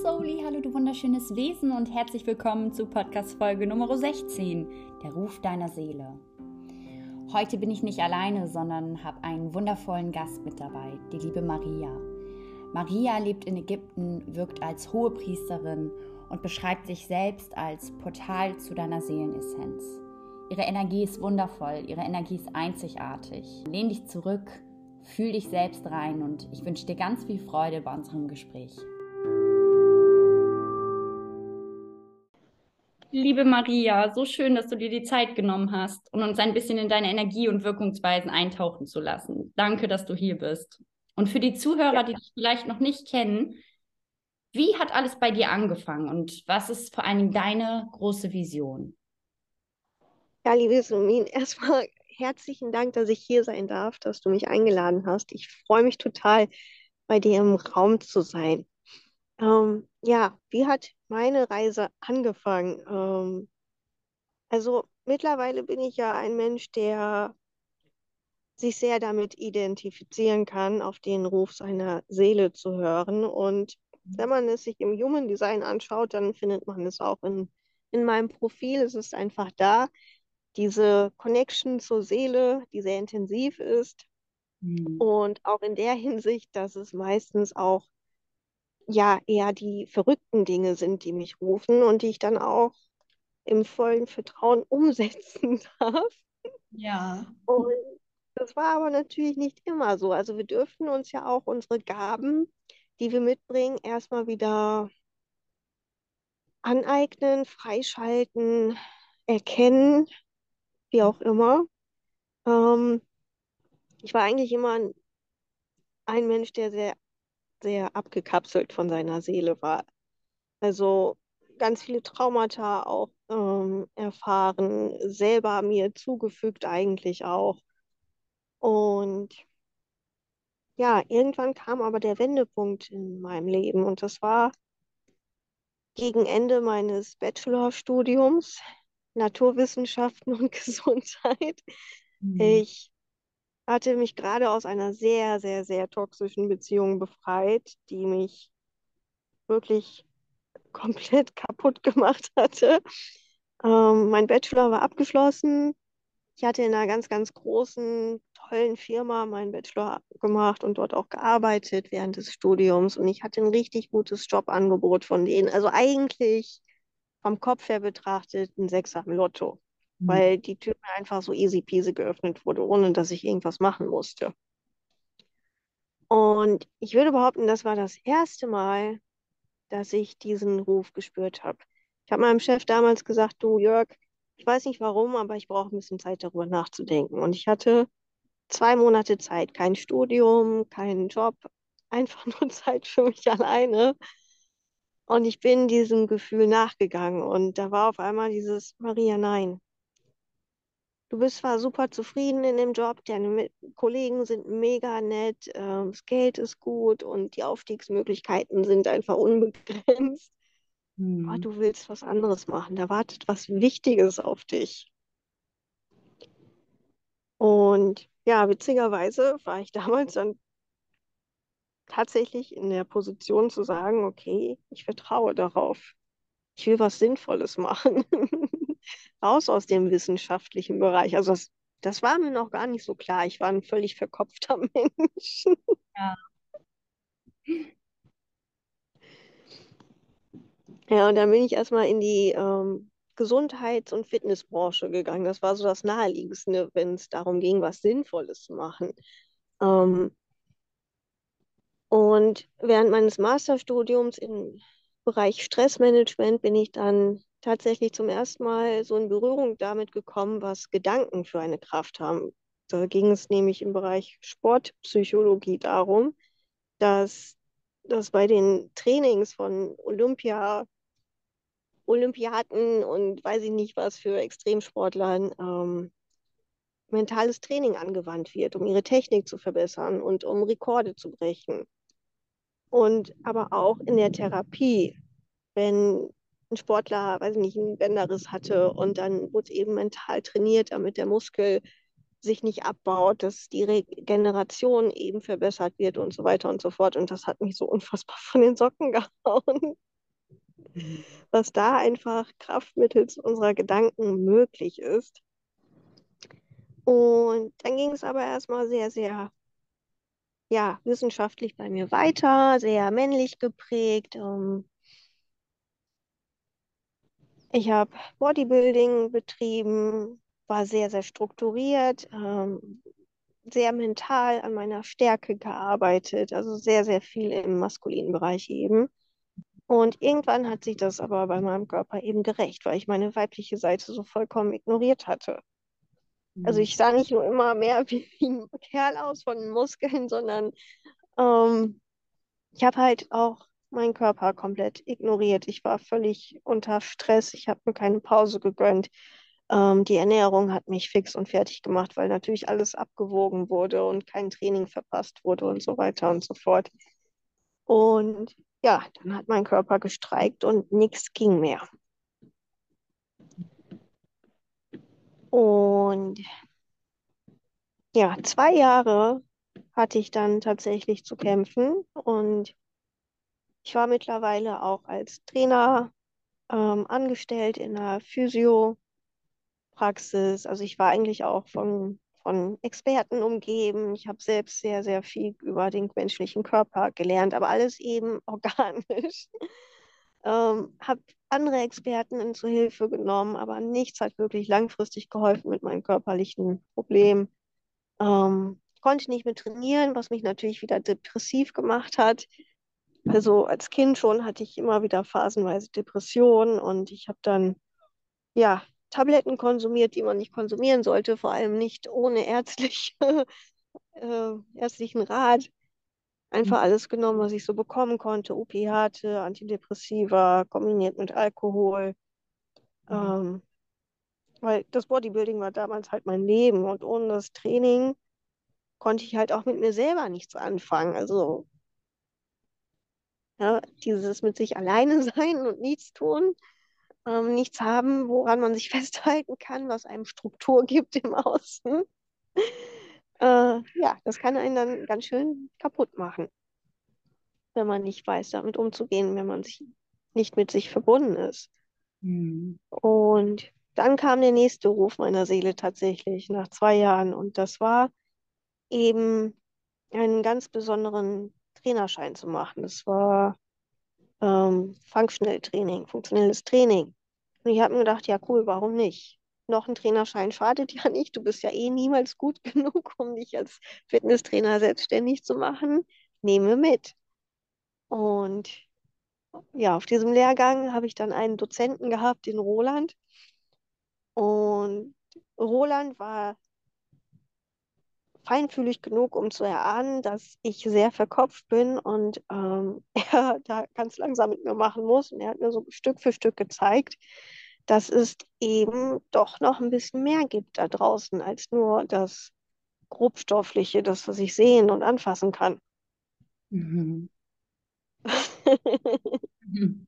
Soli, hallo du wunderschönes Wesen und herzlich willkommen zu Podcast-Folge Nummer 16, der Ruf deiner Seele. Heute bin ich nicht alleine, sondern habe einen wundervollen Gast mit dabei, die liebe Maria. Maria lebt in Ägypten, wirkt als hohe Priesterin und beschreibt sich selbst als Portal zu deiner Seelenessenz. Ihre Energie ist wundervoll, ihre Energie ist einzigartig. Lehn dich zurück, fühl dich selbst rein und ich wünsche dir ganz viel Freude bei unserem Gespräch. Liebe Maria, so schön, dass du dir die Zeit genommen hast und uns ein bisschen in deine Energie und Wirkungsweisen eintauchen zu lassen. Danke, dass du hier bist. Und für die Zuhörer, die dich vielleicht noch nicht kennen, wie hat alles bei dir angefangen und was ist vor allen Dingen deine große Vision? Ja, liebe Sumin, erstmal herzlichen Dank, dass ich hier sein darf, dass du mich eingeladen hast. Ich freue mich total, bei dir im Raum zu sein. Ähm, ja, wie hat meine Reise angefangen? Ähm, also mittlerweile bin ich ja ein Mensch, der sich sehr damit identifizieren kann, auf den Ruf seiner Seele zu hören. Und wenn man es sich im Human Design anschaut, dann findet man es auch in, in meinem Profil. Es ist einfach da, diese Connection zur Seele, die sehr intensiv ist. Mhm. Und auch in der Hinsicht, dass es meistens auch ja eher die verrückten Dinge sind, die mich rufen und die ich dann auch im vollen Vertrauen umsetzen darf. Ja. Und das war aber natürlich nicht immer so. Also wir dürfen uns ja auch unsere Gaben, die wir mitbringen, erstmal wieder aneignen, freischalten, erkennen, wie auch immer. Ähm, ich war eigentlich immer ein, ein Mensch, der sehr sehr abgekapselt von seiner Seele war. Also ganz viele Traumata auch ähm, erfahren, selber mir zugefügt eigentlich auch. Und ja, irgendwann kam aber der Wendepunkt in meinem Leben und das war gegen Ende meines Bachelorstudiums Naturwissenschaften und Gesundheit. Mhm. Ich hatte mich gerade aus einer sehr, sehr, sehr toxischen Beziehung befreit, die mich wirklich komplett kaputt gemacht hatte. Ähm, mein Bachelor war abgeschlossen. Ich hatte in einer ganz, ganz großen, tollen Firma meinen Bachelor gemacht und dort auch gearbeitet während des Studiums. Und ich hatte ein richtig gutes Jobangebot von denen. Also eigentlich vom Kopf her betrachtet ein Sechser im Lotto. Mhm. weil die Tür einfach so easy peasy geöffnet wurde, ohne dass ich irgendwas machen musste. Und ich würde behaupten, das war das erste Mal, dass ich diesen Ruf gespürt habe. Ich habe meinem Chef damals gesagt, du Jörg, ich weiß nicht warum, aber ich brauche ein bisschen Zeit darüber nachzudenken. Und ich hatte zwei Monate Zeit, kein Studium, keinen Job, einfach nur Zeit für mich alleine. Und ich bin diesem Gefühl nachgegangen und da war auf einmal dieses Maria, nein, Du bist zwar super zufrieden in dem Job, deine Kollegen sind mega nett, äh, das Geld ist gut und die Aufstiegsmöglichkeiten sind einfach unbegrenzt. Hm. Aber du willst was anderes machen, da wartet was Wichtiges auf dich. Und ja, witzigerweise war ich damals dann tatsächlich in der Position zu sagen, okay, ich vertraue darauf. Ich will was Sinnvolles machen. raus aus dem wissenschaftlichen Bereich. Also das, das war mir noch gar nicht so klar. Ich war ein völlig verkopfter Mensch. Ja. Ja, und dann bin ich erstmal in die ähm, Gesundheits- und Fitnessbranche gegangen. Das war so das Naheliegendste, wenn es darum ging, was Sinnvolles zu machen. Ähm, und während meines Masterstudiums im Bereich Stressmanagement bin ich dann tatsächlich zum ersten Mal so in Berührung damit gekommen, was Gedanken für eine Kraft haben. Da ging es nämlich im Bereich Sportpsychologie darum, dass, dass bei den Trainings von Olympia, Olympiaten und weiß ich nicht was für Extremsportlern ähm, mentales Training angewandt wird, um ihre Technik zu verbessern und um Rekorde zu brechen. Und aber auch in der Therapie, wenn ein Sportler, weiß ich nicht, einen Bänderriss hatte und dann wurde eben mental trainiert, damit der Muskel sich nicht abbaut, dass die Regeneration eben verbessert wird und so weiter und so fort. Und das hat mich so unfassbar von den Socken gehauen, was da einfach Kraft mittels unserer Gedanken möglich ist. Und dann ging es aber erstmal sehr, sehr ja, wissenschaftlich bei mir weiter, sehr männlich geprägt. Ähm, ich habe Bodybuilding betrieben, war sehr, sehr strukturiert, ähm, sehr mental an meiner Stärke gearbeitet, also sehr, sehr viel im maskulinen Bereich eben. Und irgendwann hat sich das aber bei meinem Körper eben gerecht, weil ich meine weibliche Seite so vollkommen ignoriert hatte. Also Mhm. ich sah nicht nur immer mehr wie ein Kerl aus von den Muskeln, sondern ähm, ich habe halt auch meinen Körper komplett ignoriert. Ich war völlig unter Stress. Ich habe mir keine Pause gegönnt. Ähm, die Ernährung hat mich fix und fertig gemacht, weil natürlich alles abgewogen wurde und kein Training verpasst wurde und so weiter und so fort. Und ja, dann hat mein Körper gestreikt und nichts ging mehr. Und ja, zwei Jahre hatte ich dann tatsächlich zu kämpfen und ich war mittlerweile auch als Trainer ähm, angestellt in einer Physiopraxis. Also ich war eigentlich auch von, von Experten umgeben. Ich habe selbst sehr, sehr viel über den menschlichen Körper gelernt, aber alles eben organisch. Ähm, habe andere Experten zur Hilfe genommen, aber nichts hat wirklich langfristig geholfen mit meinem körperlichen Problem. Ähm, konnte nicht mehr trainieren, was mich natürlich wieder depressiv gemacht hat. Also als Kind schon hatte ich immer wieder phasenweise Depressionen und ich habe dann ja Tabletten konsumiert, die man nicht konsumieren sollte, vor allem nicht ohne ärztliche, äh, ärztlichen Rat. Einfach alles genommen, was ich so bekommen konnte. Opiate, Antidepressiva, kombiniert mit Alkohol. Ähm, weil das Bodybuilding war damals halt mein Leben und ohne das Training konnte ich halt auch mit mir selber nichts anfangen. Also ja, dieses mit sich alleine sein und nichts tun, ähm, nichts haben, woran man sich festhalten kann, was einem Struktur gibt im Außen. Äh, ja, das kann einen dann ganz schön kaputt machen, wenn man nicht weiß, damit umzugehen, wenn man sich nicht mit sich verbunden ist. Mhm. Und dann kam der nächste Ruf meiner Seele tatsächlich nach zwei Jahren und das war eben einen ganz besonderen Trainerschein zu machen. Das war ähm, Functional Training, funktionelles Training. Und ich habe mir gedacht, ja cool, warum nicht? Noch ein Trainerschein schadet ja nicht. Du bist ja eh niemals gut genug, um dich als Fitnesstrainer selbstständig zu machen. Nehme mit. Und ja, auf diesem Lehrgang habe ich dann einen Dozenten gehabt, den Roland. Und Roland war feinfühlig genug, um zu erahnen, dass ich sehr verkopft bin und ähm, er da ganz langsam mit mir machen muss. Und er hat mir so Stück für Stück gezeigt, dass es eben doch noch ein bisschen mehr gibt da draußen als nur das Grobstoffliche, das, was ich sehen und anfassen kann. Mhm. Mhm.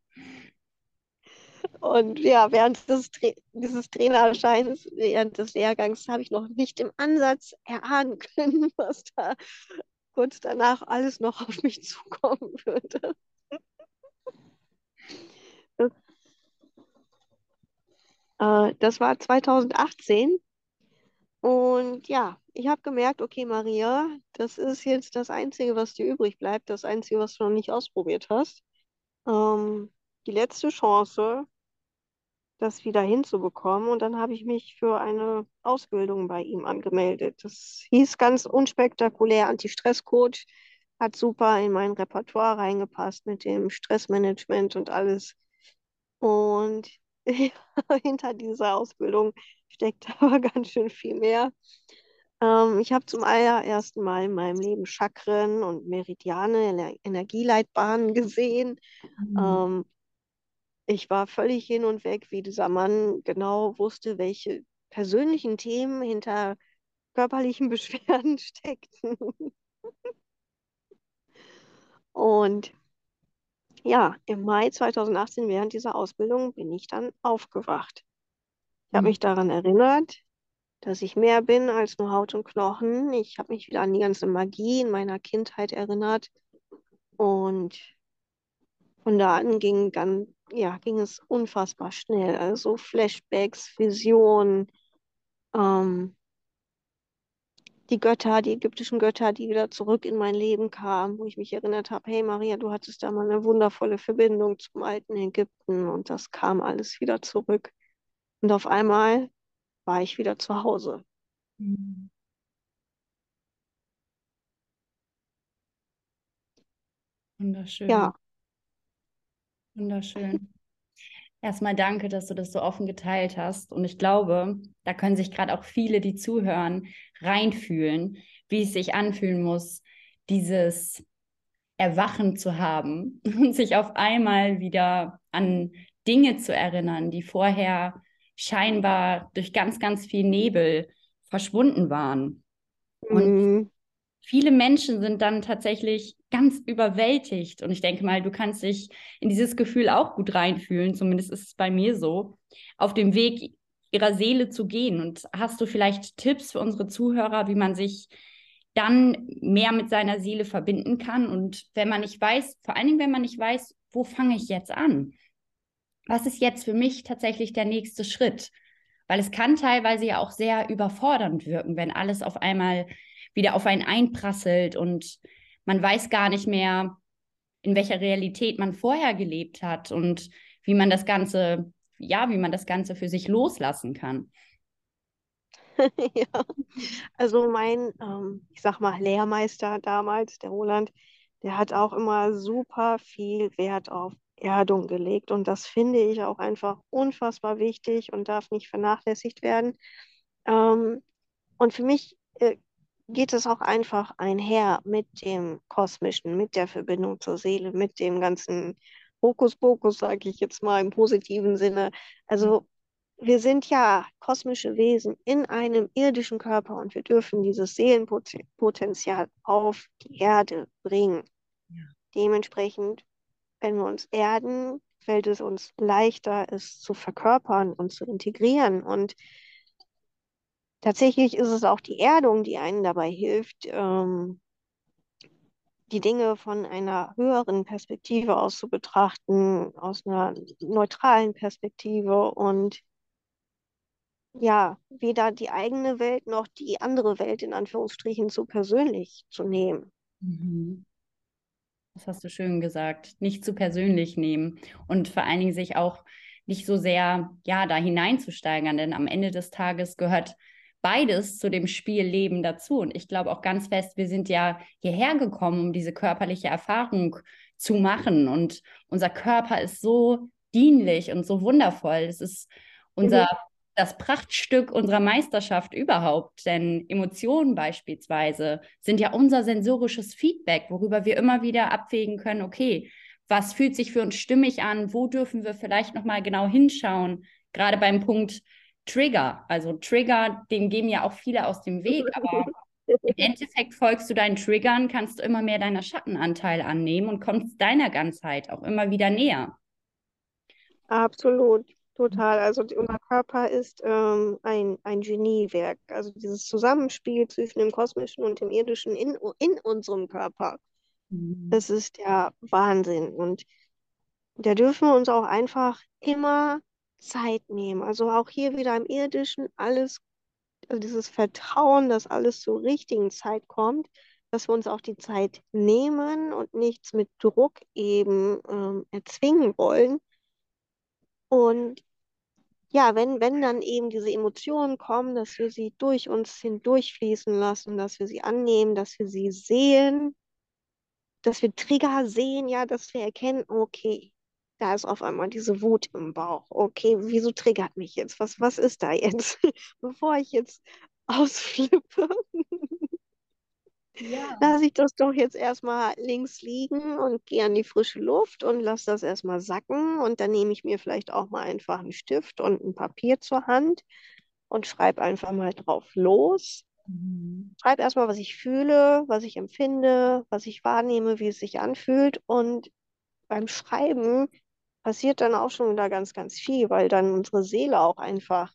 Und ja, während des dieses Trainerscheins, während des Lehrgangs, habe ich noch nicht im Ansatz erahnen können, was da kurz danach alles noch auf mich zukommen würde. Das, äh, das war 2018. Und ja, ich habe gemerkt, okay, Maria, das ist jetzt das Einzige, was dir übrig bleibt, das Einzige, was du noch nicht ausprobiert hast. Ähm, die letzte Chance, das wieder hinzubekommen. Und dann habe ich mich für eine Ausbildung bei ihm angemeldet. Das hieß ganz unspektakulär Anti-Stress-Coach, hat super in mein Repertoire reingepasst mit dem Stressmanagement und alles. Und hinter dieser Ausbildung steckt aber ganz schön viel mehr. Ähm, ich habe zum allerersten Mal in meinem Leben Chakren und Meridiane, Ener Energieleitbahnen gesehen. Mhm. Ähm, ich war völlig hin und weg, wie dieser Mann genau wusste, welche persönlichen Themen hinter körperlichen Beschwerden steckten. Und ja, im Mai 2018 während dieser Ausbildung bin ich dann aufgewacht. Ich habe Mhm. mich daran erinnert, dass ich mehr bin als nur Haut und Knochen. Ich habe mich wieder an die ganze Magie in meiner Kindheit erinnert. Und von da an ging, dann, ja, ging es unfassbar schnell. Also Flashbacks, Visionen, ähm, die Götter, die ägyptischen Götter, die wieder zurück in mein Leben kamen, wo ich mich erinnert habe, hey Maria, du hattest da mal eine wundervolle Verbindung zum alten Ägypten und das kam alles wieder zurück. Und auf einmal war ich wieder zu Hause. Mhm. Wunderschön. Ja, Wunderschön. Erstmal danke, dass du das so offen geteilt hast. Und ich glaube, da können sich gerade auch viele, die zuhören, reinfühlen, wie es sich anfühlen muss, dieses Erwachen zu haben und sich auf einmal wieder an Dinge zu erinnern, die vorher scheinbar durch ganz, ganz viel Nebel verschwunden waren. Und mhm. Viele Menschen sind dann tatsächlich ganz überwältigt. Und ich denke mal, du kannst dich in dieses Gefühl auch gut reinfühlen, zumindest ist es bei mir so, auf dem Weg ihrer Seele zu gehen. Und hast du vielleicht Tipps für unsere Zuhörer, wie man sich dann mehr mit seiner Seele verbinden kann? Und wenn man nicht weiß, vor allen Dingen, wenn man nicht weiß, wo fange ich jetzt an? Was ist jetzt für mich tatsächlich der nächste Schritt? Weil es kann teilweise ja auch sehr überfordernd wirken, wenn alles auf einmal wieder auf einen einprasselt und man weiß gar nicht mehr, in welcher Realität man vorher gelebt hat und wie man das Ganze, ja, wie man das Ganze für sich loslassen kann. Ja, also mein, ähm, ich sag mal, Lehrmeister damals, der Roland, der hat auch immer super viel Wert auf Erdung gelegt. Und das finde ich auch einfach unfassbar wichtig und darf nicht vernachlässigt werden. Ähm, und für mich äh, geht es auch einfach einher mit dem Kosmischen, mit der Verbindung zur Seele, mit dem ganzen Hokuspokus, sage ich jetzt mal im positiven Sinne. Also wir sind ja kosmische Wesen in einem irdischen Körper und wir dürfen dieses Seelenpotenzial auf die Erde bringen. Ja. Dementsprechend, wenn wir uns erden, fällt es uns leichter, es zu verkörpern und zu integrieren. Und tatsächlich ist es auch die Erdung, die einen dabei hilft, ähm, die Dinge von einer höheren Perspektive aus zu betrachten, aus einer neutralen Perspektive und ja, weder die eigene Welt noch die andere Welt in Anführungsstrichen zu persönlich zu nehmen. Mhm. Das hast du schön gesagt. Nicht zu persönlich nehmen und vor allen Dingen sich auch nicht so sehr ja da hineinzusteigern, denn am Ende des Tages gehört beides zu dem Spielleben dazu. Und ich glaube auch ganz fest, wir sind ja hierher gekommen, um diese körperliche Erfahrung zu machen. Und unser Körper ist so dienlich und so wundervoll. Es ist unser mhm das Prachtstück unserer Meisterschaft überhaupt. Denn Emotionen beispielsweise sind ja unser sensorisches Feedback, worüber wir immer wieder abwägen können, okay, was fühlt sich für uns stimmig an, wo dürfen wir vielleicht nochmal genau hinschauen, gerade beim Punkt Trigger. Also Trigger, dem gehen ja auch viele aus dem Weg, aber im Endeffekt folgst du deinen Triggern, kannst du immer mehr deiner Schattenanteile annehmen und kommst deiner Ganzheit auch immer wieder näher. Absolut. Total. Also unser Körper ist ähm, ein, ein Geniewerk. Also dieses Zusammenspiel zwischen dem Kosmischen und dem Irdischen in, in unserem Körper. Mhm. Das ist der Wahnsinn. Und da dürfen wir uns auch einfach immer Zeit nehmen. Also auch hier wieder im Irdischen alles, also dieses Vertrauen, dass alles zur richtigen Zeit kommt, dass wir uns auch die Zeit nehmen und nichts mit Druck eben ähm, erzwingen wollen und ja, wenn, wenn dann eben diese Emotionen kommen, dass wir sie durch uns hindurchfließen lassen, dass wir sie annehmen, dass wir sie sehen, dass wir Trigger sehen, ja, dass wir erkennen, okay, da ist auf einmal diese Wut im Bauch. Okay, wieso triggert mich jetzt? Was, was ist da jetzt? Bevor ich jetzt ausflippe. Ja. Lasse ich das doch jetzt erstmal links liegen und gehe an die frische Luft und lasse das erstmal sacken. Und dann nehme ich mir vielleicht auch mal einfach einen Stift und ein Papier zur Hand und schreibe einfach mal drauf los. Mhm. Schreibe erstmal, was ich fühle, was ich empfinde, was ich wahrnehme, wie es sich anfühlt. Und beim Schreiben passiert dann auch schon wieder ganz, ganz viel, weil dann unsere Seele auch einfach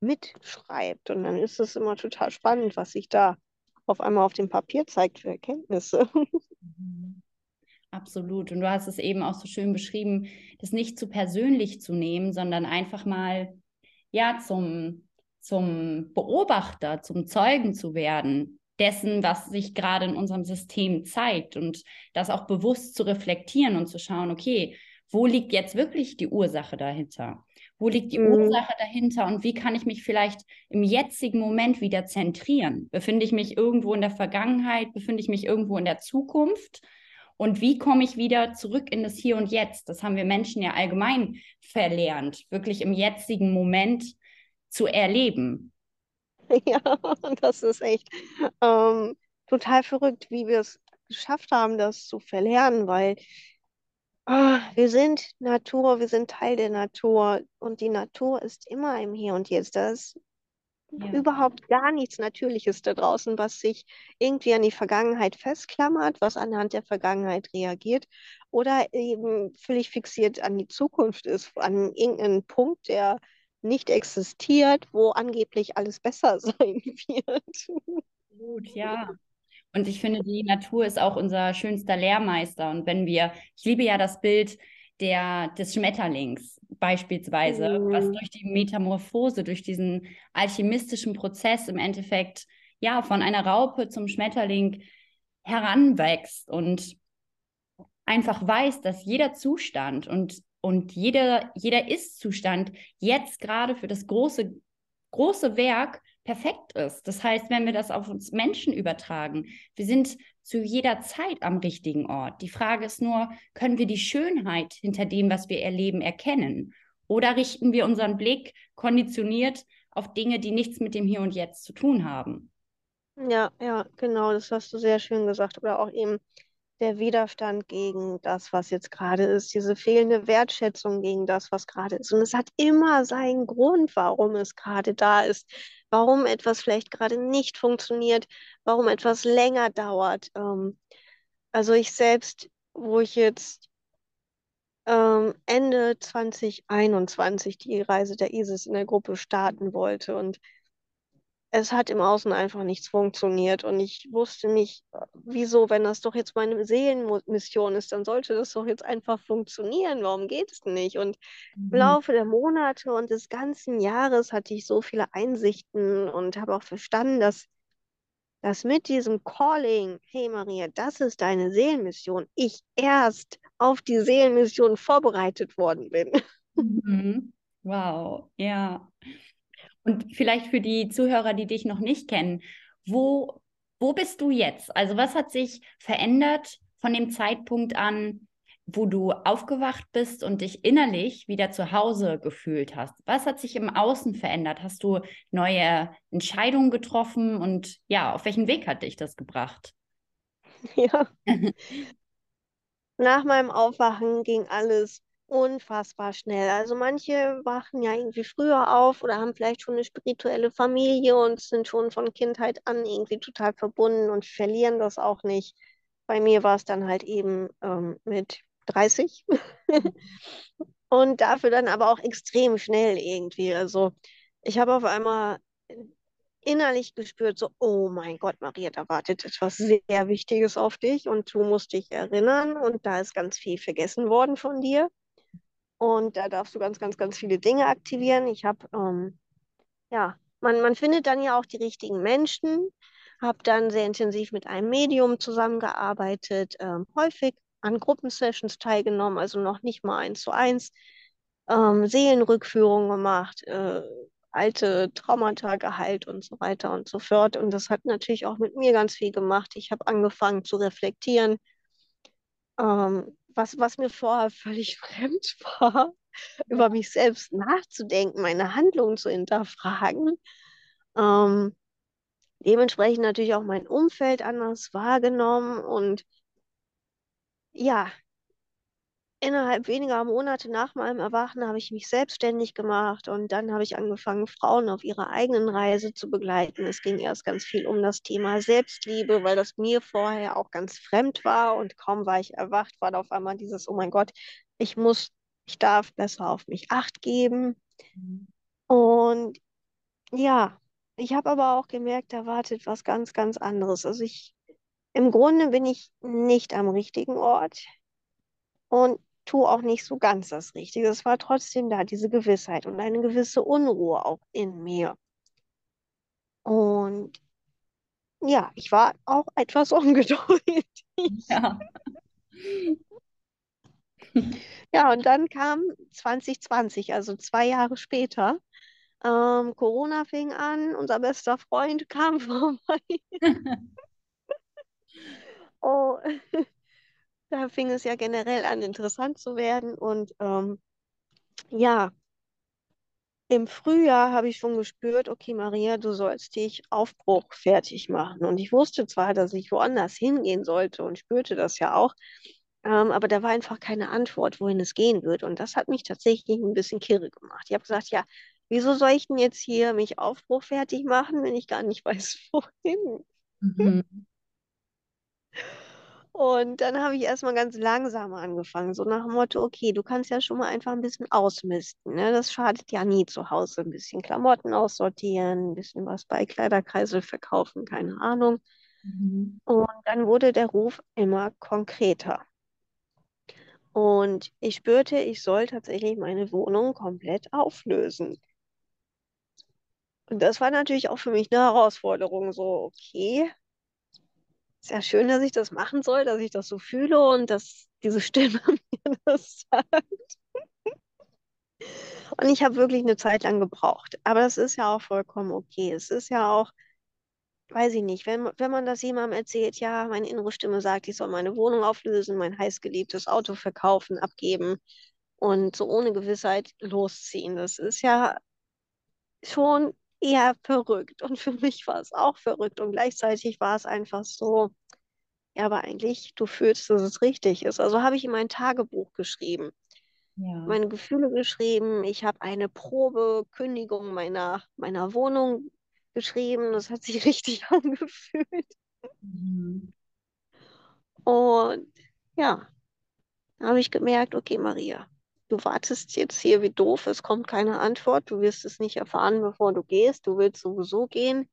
mitschreibt. Und dann ist es immer total spannend, was sich da auf einmal auf dem Papier zeigt für Erkenntnisse. Absolut. Und du hast es eben auch so schön beschrieben, das nicht zu persönlich zu nehmen, sondern einfach mal ja zum, zum Beobachter, zum Zeugen zu werden dessen, was sich gerade in unserem System zeigt und das auch bewusst zu reflektieren und zu schauen, okay, wo liegt jetzt wirklich die Ursache dahinter? Wo liegt die mhm. Ursache dahinter und wie kann ich mich vielleicht im jetzigen Moment wieder zentrieren? Befinde ich mich irgendwo in der Vergangenheit? Befinde ich mich irgendwo in der Zukunft? Und wie komme ich wieder zurück in das Hier und Jetzt? Das haben wir Menschen ja allgemein verlernt, wirklich im jetzigen Moment zu erleben. Ja, das ist echt ähm, total verrückt, wie wir es geschafft haben, das zu verlernen, weil oh, wir sind Natur, wir sind Teil der Natur und die Natur ist immer im Hier und Jetzt. Das ja. überhaupt gar nichts Natürliches da draußen, was sich irgendwie an die Vergangenheit festklammert, was anhand der Vergangenheit reagiert oder eben völlig fixiert an die Zukunft ist, an irgendeinen Punkt, der nicht existiert, wo angeblich alles besser sein wird. Gut, ja. Und ich finde, die Natur ist auch unser schönster Lehrmeister. Und wenn wir, ich liebe ja das Bild der, des Schmetterlings beispielsweise, mhm. was durch die Metamorphose, durch diesen alchemistischen Prozess im Endeffekt ja von einer Raupe zum Schmetterling heranwächst und einfach weiß, dass jeder Zustand und, und jeder, jeder Ist-Zustand jetzt gerade für das große, große Werk perfekt ist. Das heißt, wenn wir das auf uns Menschen übertragen, wir sind zu jeder Zeit am richtigen Ort. Die Frage ist nur, können wir die Schönheit hinter dem, was wir erleben, erkennen? Oder richten wir unseren Blick konditioniert auf Dinge, die nichts mit dem Hier und Jetzt zu tun haben? Ja, ja, genau, das hast du sehr schön gesagt. Oder auch eben der Widerstand gegen das, was jetzt gerade ist, diese fehlende Wertschätzung gegen das, was gerade ist. Und es hat immer seinen Grund, warum es gerade da ist, warum etwas vielleicht gerade nicht funktioniert, warum etwas länger dauert. Ähm, also ich selbst, wo ich jetzt ähm, Ende 2021 die Reise der ISIS in der Gruppe starten wollte und es hat im Außen einfach nichts funktioniert und ich wusste nicht, wieso, wenn das doch jetzt meine Seelenmission ist, dann sollte das doch jetzt einfach funktionieren. Warum geht es nicht? Und mhm. im Laufe der Monate und des ganzen Jahres hatte ich so viele Einsichten und habe auch verstanden, dass, dass mit diesem Calling, hey Maria, das ist deine Seelenmission, ich erst auf die Seelenmission vorbereitet worden bin. Mhm. Wow, ja. Und vielleicht für die Zuhörer, die dich noch nicht kennen, wo, wo bist du jetzt? Also was hat sich verändert von dem Zeitpunkt an, wo du aufgewacht bist und dich innerlich wieder zu Hause gefühlt hast? Was hat sich im Außen verändert? Hast du neue Entscheidungen getroffen und ja, auf welchen Weg hat dich das gebracht? Ja. Nach meinem Aufwachen ging alles unfassbar schnell. Also manche wachen ja irgendwie früher auf oder haben vielleicht schon eine spirituelle Familie und sind schon von Kindheit an irgendwie total verbunden und verlieren das auch nicht. Bei mir war es dann halt eben ähm, mit 30 und dafür dann aber auch extrem schnell irgendwie. Also ich habe auf einmal innerlich gespürt, so, oh mein Gott, Maria, da wartet etwas sehr Wichtiges auf dich und du musst dich erinnern und da ist ganz viel vergessen worden von dir. Und da darfst du ganz, ganz, ganz viele Dinge aktivieren. Ich habe, ähm, ja, man, man findet dann ja auch die richtigen Menschen. Habe dann sehr intensiv mit einem Medium zusammengearbeitet, ähm, häufig an Gruppensessions teilgenommen, also noch nicht mal eins zu eins. Ähm, Seelenrückführung gemacht, äh, alte Traumata geheilt und so weiter und so fort. Und das hat natürlich auch mit mir ganz viel gemacht. Ich habe angefangen zu reflektieren, ähm, was, was mir vorher völlig fremd war, über mich selbst nachzudenken, meine Handlungen zu hinterfragen. Ähm, dementsprechend natürlich auch mein Umfeld anders wahrgenommen und ja, innerhalb weniger Monate nach meinem Erwachen habe ich mich selbstständig gemacht und dann habe ich angefangen, Frauen auf ihrer eigenen Reise zu begleiten. Es ging erst ganz viel um das Thema Selbstliebe, weil das mir vorher auch ganz fremd war und kaum war ich erwacht, war da auf einmal dieses, oh mein Gott, ich muss, ich darf besser auf mich acht geben. Mhm. Und ja, ich habe aber auch gemerkt, da wartet was ganz, ganz anderes. Also ich, im Grunde bin ich nicht am richtigen Ort und tue auch nicht so ganz das Richtige. Es war trotzdem da, diese Gewissheit und eine gewisse Unruhe auch in mir. Und ja, ich war auch etwas ungeduldig. Ja. Ja, und dann kam 2020, also zwei Jahre später. Ähm, Corona fing an, unser bester Freund kam vorbei. Oh, da fing es ja generell an, interessant zu werden. Und ähm, ja, im Frühjahr habe ich schon gespürt, okay, Maria, du sollst dich Aufbruch fertig machen. Und ich wusste zwar, dass ich woanders hingehen sollte und spürte das ja auch, ähm, aber da war einfach keine Antwort, wohin es gehen wird. Und das hat mich tatsächlich ein bisschen kirre gemacht. Ich habe gesagt, ja, wieso soll ich denn jetzt hier mich Aufbruch fertig machen, wenn ich gar nicht weiß, wohin? Mhm. Und dann habe ich erstmal ganz langsam angefangen, so nach dem Motto, okay, du kannst ja schon mal einfach ein bisschen ausmisten, ne? Das schadet ja nie zu Hause. Ein bisschen Klamotten aussortieren, ein bisschen was bei Kleiderkreisel verkaufen, keine Ahnung. Mhm. Und dann wurde der Ruf immer konkreter. Und ich spürte, ich soll tatsächlich meine Wohnung komplett auflösen. Und das war natürlich auch für mich eine Herausforderung, so, okay, ist ja schön, dass ich das machen soll, dass ich das so fühle und dass diese Stimme mir das sagt. Und ich habe wirklich eine Zeit lang gebraucht. Aber das ist ja auch vollkommen okay. Es ist ja auch, weiß ich nicht, wenn, wenn man das jemandem erzählt, ja, meine innere Stimme sagt, ich soll meine Wohnung auflösen, mein heißgeliebtes Auto verkaufen, abgeben und so ohne Gewissheit losziehen. Das ist ja schon eher verrückt. Und für mich war es auch verrückt. Und gleichzeitig war es einfach so, ja, aber eigentlich, du fühlst, dass es richtig ist. Also habe ich in mein Tagebuch geschrieben, Ja. meine Gefühle geschrieben. Ich habe eine Probekündigung meiner, meiner Wohnung geschrieben. Das hat sich richtig angefühlt. Mhm. Und ja, da habe ich gemerkt, okay, Maria, du wartest jetzt hier wie doof, es kommt keine Antwort, du wirst es nicht erfahren, bevor du gehst, du willst sowieso gehen.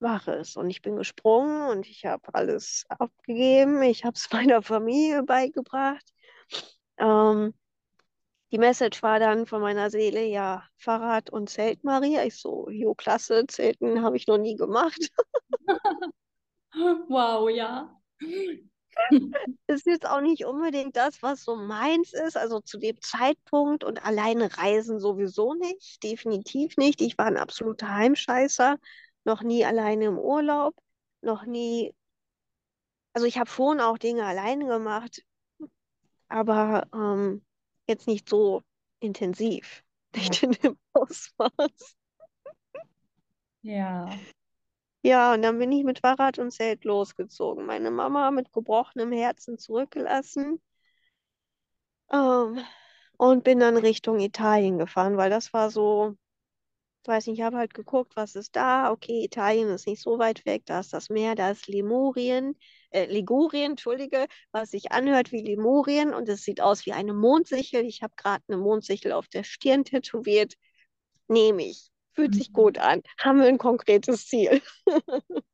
Mach es. Und ich bin gesprungen und ich habe alles abgegeben. Ich habe es meiner Familie beigebracht. Ähm, die Message war dann von meiner Seele, ja, Fahrrad und Zelt, Maria. Ich so, jo, klasse, Zelten habe ich noch nie gemacht. Wow, ja. Ist jetzt auch nicht unbedingt das, was so meins ist. Also zu dem Zeitpunkt und alleine reisen sowieso nicht. Definitiv nicht. Ich war ein absoluter Heimscheißer. Noch nie alleine im Urlaub. Noch nie. Also ich habe schon auch Dinge alleine gemacht, aber ähm, jetzt nicht so intensiv. Nicht in dem Ausmaß. Ja. Ja, und dann bin ich mit Fahrrad und Zelt losgezogen. Meine Mama mit gebrochenem Herzen zurückgelassen. Ähm, und bin dann Richtung Italien gefahren, weil das war so, ich weiß nicht, ich habe halt geguckt, was ist da. Okay, Italien ist nicht so weit weg, da ist das Meer, da ist Lemurien, äh, Ligurien, Entschuldige, was sich anhört wie Lemurien und es sieht aus wie eine Mondsichel. Ich habe gerade eine Mondsichel auf der Stirn tätowiert. Nehme ich. Fühlt sich gut an. Haben wir ein konkretes Ziel.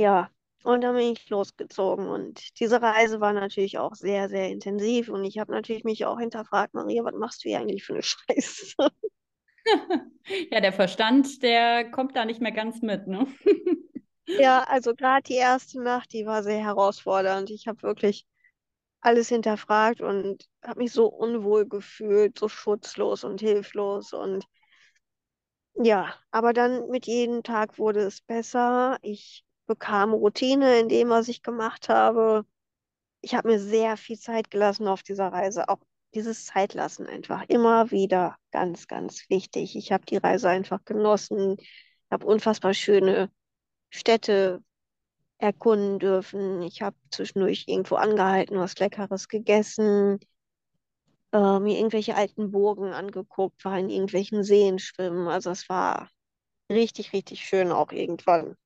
Ja, und dann bin ich losgezogen und diese Reise war natürlich auch sehr, sehr intensiv und ich habe natürlich mich auch hinterfragt, Maria, was machst du hier eigentlich für eine Scheiße? Ja, der Verstand, der kommt da nicht mehr ganz mit, ne? Ja, also gerade die erste Nacht, die war sehr herausfordernd. Ich habe wirklich alles hinterfragt und habe mich so unwohl gefühlt, so schutzlos und hilflos und ja, aber dann mit jedem Tag wurde es besser. Ich bekam Routine in dem, was ich gemacht habe. ich habe mir sehr viel Zeit gelassen auf dieser Reise. Auch dieses Zeitlassen einfach immer wieder ganz, ganz wichtig. Ich habe die Reise einfach genossen, habe unfassbar schöne Städte erkunden dürfen. Ich habe zwischendurch irgendwo angehalten, was Leckeres gegessen, äh, mir irgendwelche alten Burgen angeguckt, war in irgendwelchen Seen schwimmen. Also es war richtig, richtig schön auch irgendwann.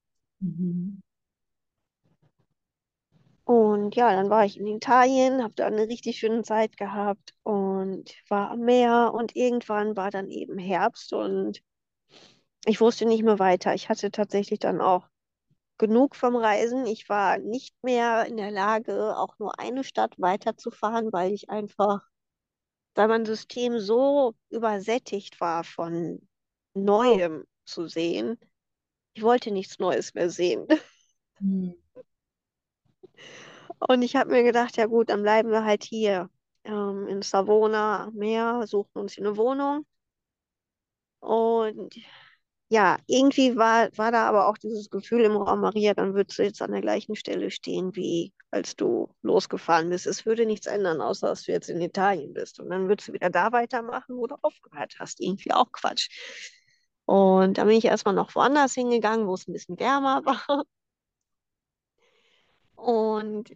Mhm. Und ja, dann war ich in Italien, habe da eine richtig schöne Zeit gehabt und war am Meer und irgendwann war dann eben Herbst und ich wusste nicht mehr weiter. Ich hatte tatsächlich dann auch genug vom Reisen. Ich war nicht mehr in der Lage, auch nur eine Stadt weiterzufahren, weil ich einfach, weil mein System so übersättigt war von Neuem zu sehen. Ich wollte nichts Neues mehr sehen. Hm. Und ich habe mir gedacht, ja gut, dann bleiben wir halt hier ähm, in Savona am Meer, suchen uns hier eine Wohnung. Und ja, irgendwie war, war da aber auch dieses Gefühl im Raum, Maria, dann würdest du jetzt an der gleichen Stelle stehen, wie als du losgefahren bist. Es würde nichts ändern, außer dass du jetzt in Italien bist. Und dann würdest du wieder da weitermachen, wo du aufgehört hast. Irgendwie auch Quatsch. Und dann bin ich erstmal noch woanders hingegangen, wo es ein bisschen wärmer war. Und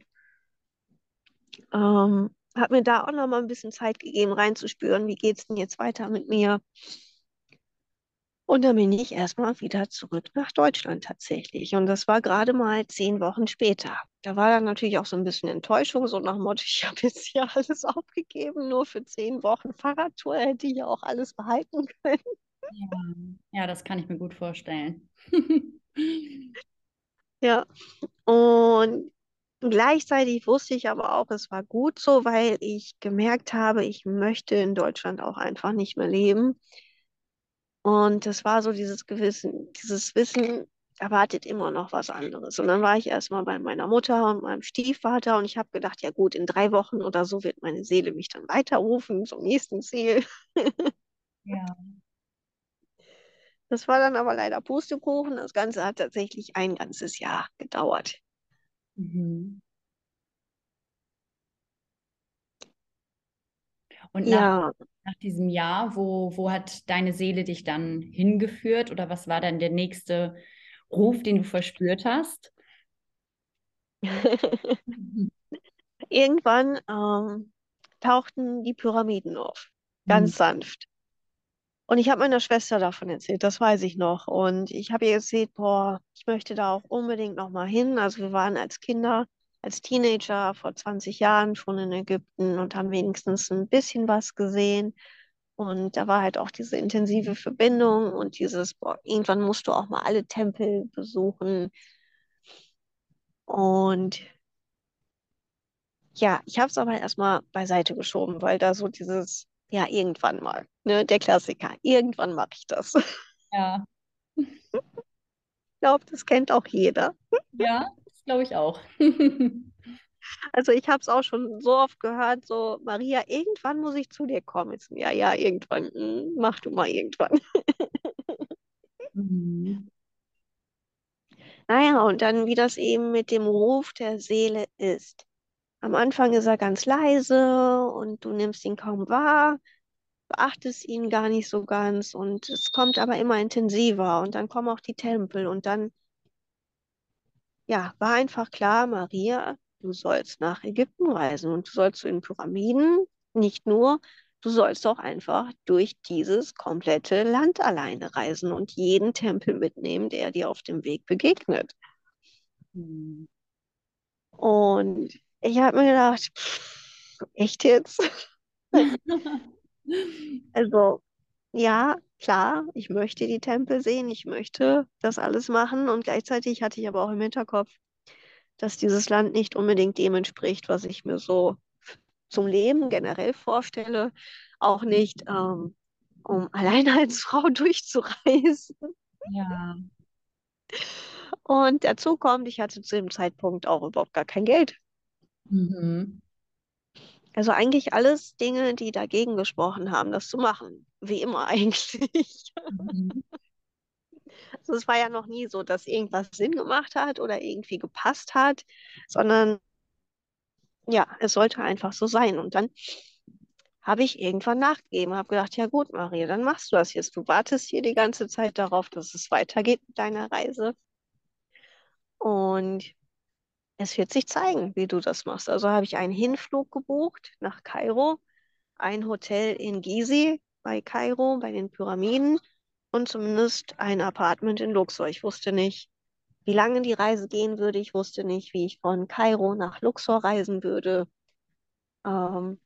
ähm, habe mir da auch noch mal ein bisschen Zeit gegeben, reinzuspüren, wie geht's denn jetzt weiter mit mir. Und dann bin ich erstmal wieder zurück nach Deutschland tatsächlich. Und das war gerade mal zehn Wochen später. Da war dann natürlich auch so ein bisschen Enttäuschung, so nach dem Motto, ich habe jetzt hier alles aufgegeben, nur für zehn Wochen Fahrradtour hätte ich ja auch alles behalten können. Ja, ja, das kann ich mir gut vorstellen. Ja, und gleichzeitig wusste ich aber auch, es war gut so, weil ich gemerkt habe, ich möchte in Deutschland auch einfach nicht mehr leben. Und das war so dieses Gewissen, dieses Wissen, erwartet immer noch was anderes. Und dann war ich erstmal bei meiner Mutter und meinem Stiefvater und ich habe gedacht, ja gut, in drei Wochen oder so wird meine Seele mich dann weiterrufen zum nächsten Ziel. Ja. Das war dann aber leider Pustekuchen. Das Ganze hat tatsächlich ein ganzes Jahr gedauert. Mhm. Und nach, Ja, nach diesem Jahr, wo, wo hat deine Seele dich dann hingeführt oder was war dann der nächste Ruf, den du verspürt hast? Mhm. irgendwann ähm, tauchten die Pyramiden auf, Mhm. ganz sanft. Und ich habe meiner Schwester davon erzählt, das weiß ich noch. Und ich habe ihr erzählt, boah, ich möchte da auch unbedingt noch mal hin. Also wir waren als Kinder, als Teenager vor 20 Jahren schon in Ägypten und haben wenigstens ein bisschen was gesehen. Und da war halt auch diese intensive Verbindung und dieses, boah, irgendwann musst du auch mal alle Tempel besuchen. Und ja, ich habe es aber erstmal beiseite geschoben, weil da so dieses, ja, irgendwann mal, ne, der Klassiker, irgendwann mache ich das. Ja, Ich glaube, das kennt auch jeder. ja, glaube ich auch. Also ich habe es auch schon so oft gehört, so, Maria, irgendwann muss ich zu dir kommen. Jetzt, ja, ja, irgendwann. Hm, mach du mal irgendwann. Mhm. Naja, und dann, wie das eben mit dem Ruf der Seele ist. Am Anfang ist er ganz leise und du nimmst ihn kaum wahr, beachtest ihn gar nicht so ganz und es kommt aber immer intensiver und dann kommen auch die Tempel und dann, ja, war einfach klar, Maria, du sollst nach Ägypten reisen und du sollst zu den Pyramiden, nicht nur, du sollst auch einfach durch dieses komplette Land alleine reisen und jeden Tempel mitnehmen, der dir auf dem Weg begegnet. Mhm. Und ich habe mir gedacht, pff, echt jetzt? Also, ja, klar, ich möchte die Tempel sehen, ich möchte das alles machen und gleichzeitig hatte ich aber auch im Hinterkopf, dass dieses Land nicht unbedingt dem entspricht, was ich mir so zum Leben generell vorstelle, auch nicht, ähm, um alleine als Frau durchzureisen. Ja. Und dazu kommt, ich hatte zu dem Zeitpunkt auch überhaupt gar kein Geld. Mhm. Also eigentlich alles Dinge, die dagegen gesprochen haben, das zu machen. Wie immer eigentlich. Mhm. Also es war ja noch nie so, dass irgendwas Sinn gemacht hat oder irgendwie gepasst hat, sondern ja, es sollte einfach so sein. Und dann habe ich irgendwann nachgegeben, habe gedacht, ja gut, Maria, dann machst du das jetzt. Du wartest hier die ganze Zeit darauf, dass es weitergeht mit deiner Reise. Und es wird sich zeigen, wie du das machst. Also habe ich einen Hinflug gebucht nach Kairo, ein Hotel in Gizi bei Kairo, bei den Pyramiden und zumindest ein Apartment in Luxor. Ich wusste nicht, wie lange die Reise gehen würde. Ich wusste nicht, wie ich von Kairo nach Luxor reisen würde. Ähm,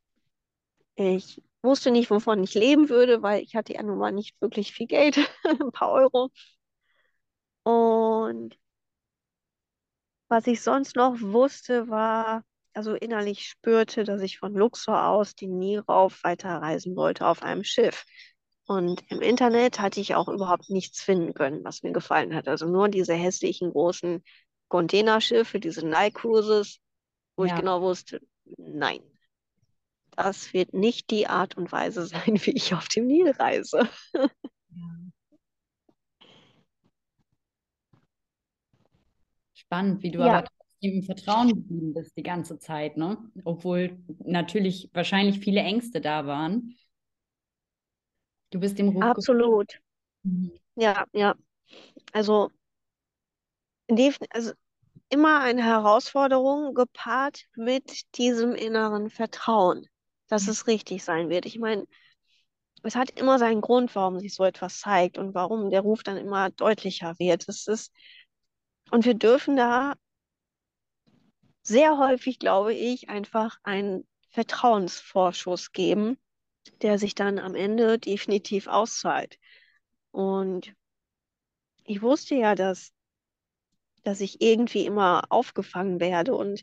ich wusste nicht, wovon ich leben würde, weil ich hatte ja nun mal nicht wirklich viel Geld, ein paar Euro. Und was ich sonst noch wusste, war, also innerlich spürte, dass ich von Luxor aus den Nil rauf weiterreisen wollte auf einem Schiff. Und im Internet hatte ich auch überhaupt nichts finden können, was mir gefallen hat. Also nur diese hässlichen großen Containerschiffe, diese Nile Cruises, wo ich Ja, genau wusste, nein, das wird nicht die Art und Weise sein, wie ich auf dem Nil reise. spannend, wie du Ja, aber im Vertrauen geblieben bist die ganze Zeit, ne? Obwohl natürlich wahrscheinlich viele Ängste da waren. Du bist dem Ruf absolut. Ja, ja. Also, also immer eine Herausforderung gepaart mit diesem inneren Vertrauen, dass Ja. es richtig sein wird. Ich meine, es hat immer seinen Grund, warum sich so etwas zeigt und warum der Ruf dann immer deutlicher wird. Es ist, und wir dürfen da sehr häufig, glaube ich, einfach einen Vertrauensvorschuss geben, der sich dann am Ende definitiv auszahlt. Und ich wusste ja, dass, dass ich irgendwie immer aufgefangen werde. Und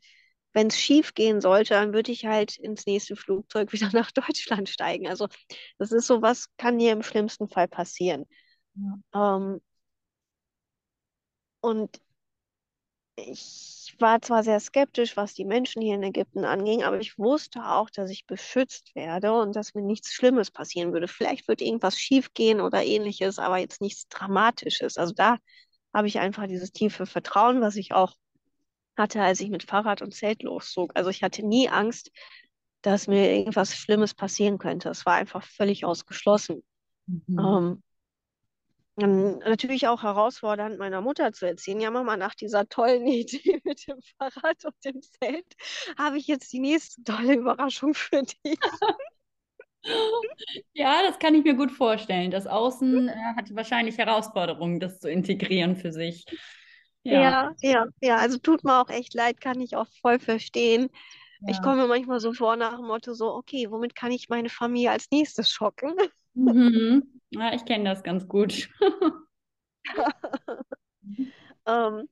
wenn es schief gehen sollte, dann würde ich halt ins nächste Flugzeug wieder nach Deutschland steigen. Also das ist so, was kann dir im schlimmsten Fall passieren. Ja. Ähm, und ich war zwar sehr skeptisch, was die Menschen hier in Ägypten anging, aber ich wusste auch, dass ich beschützt werde und dass mir nichts Schlimmes passieren würde. Vielleicht wird irgendwas schiefgehen oder ähnliches, aber jetzt nichts Dramatisches. Also da habe ich einfach dieses tiefe Vertrauen, was ich auch hatte, als ich mit Fahrrad und Zelt loszog. Also ich hatte nie Angst, dass mir irgendwas Schlimmes passieren könnte. Es war einfach völlig ausgeschlossen. Mhm. Ähm, natürlich auch herausfordernd, meiner Mutter zu erzählen, ja, Mama, nach dieser tollen Idee mit dem Fahrrad und dem Zelt habe ich jetzt die nächste tolle Überraschung für dich. Ja, das kann ich mir gut vorstellen. Das Außen äh, hatte wahrscheinlich Herausforderungen, das zu integrieren für sich. Ja, Ja, ja, ja, also tut mir auch echt leid, kann ich auch voll verstehen. Ich ja. komme mir manchmal so vor nach dem Motto so, okay, womit kann ich meine Familie als nächstes schocken? Mhm. Ja, ich kenne das ganz gut. Ähm,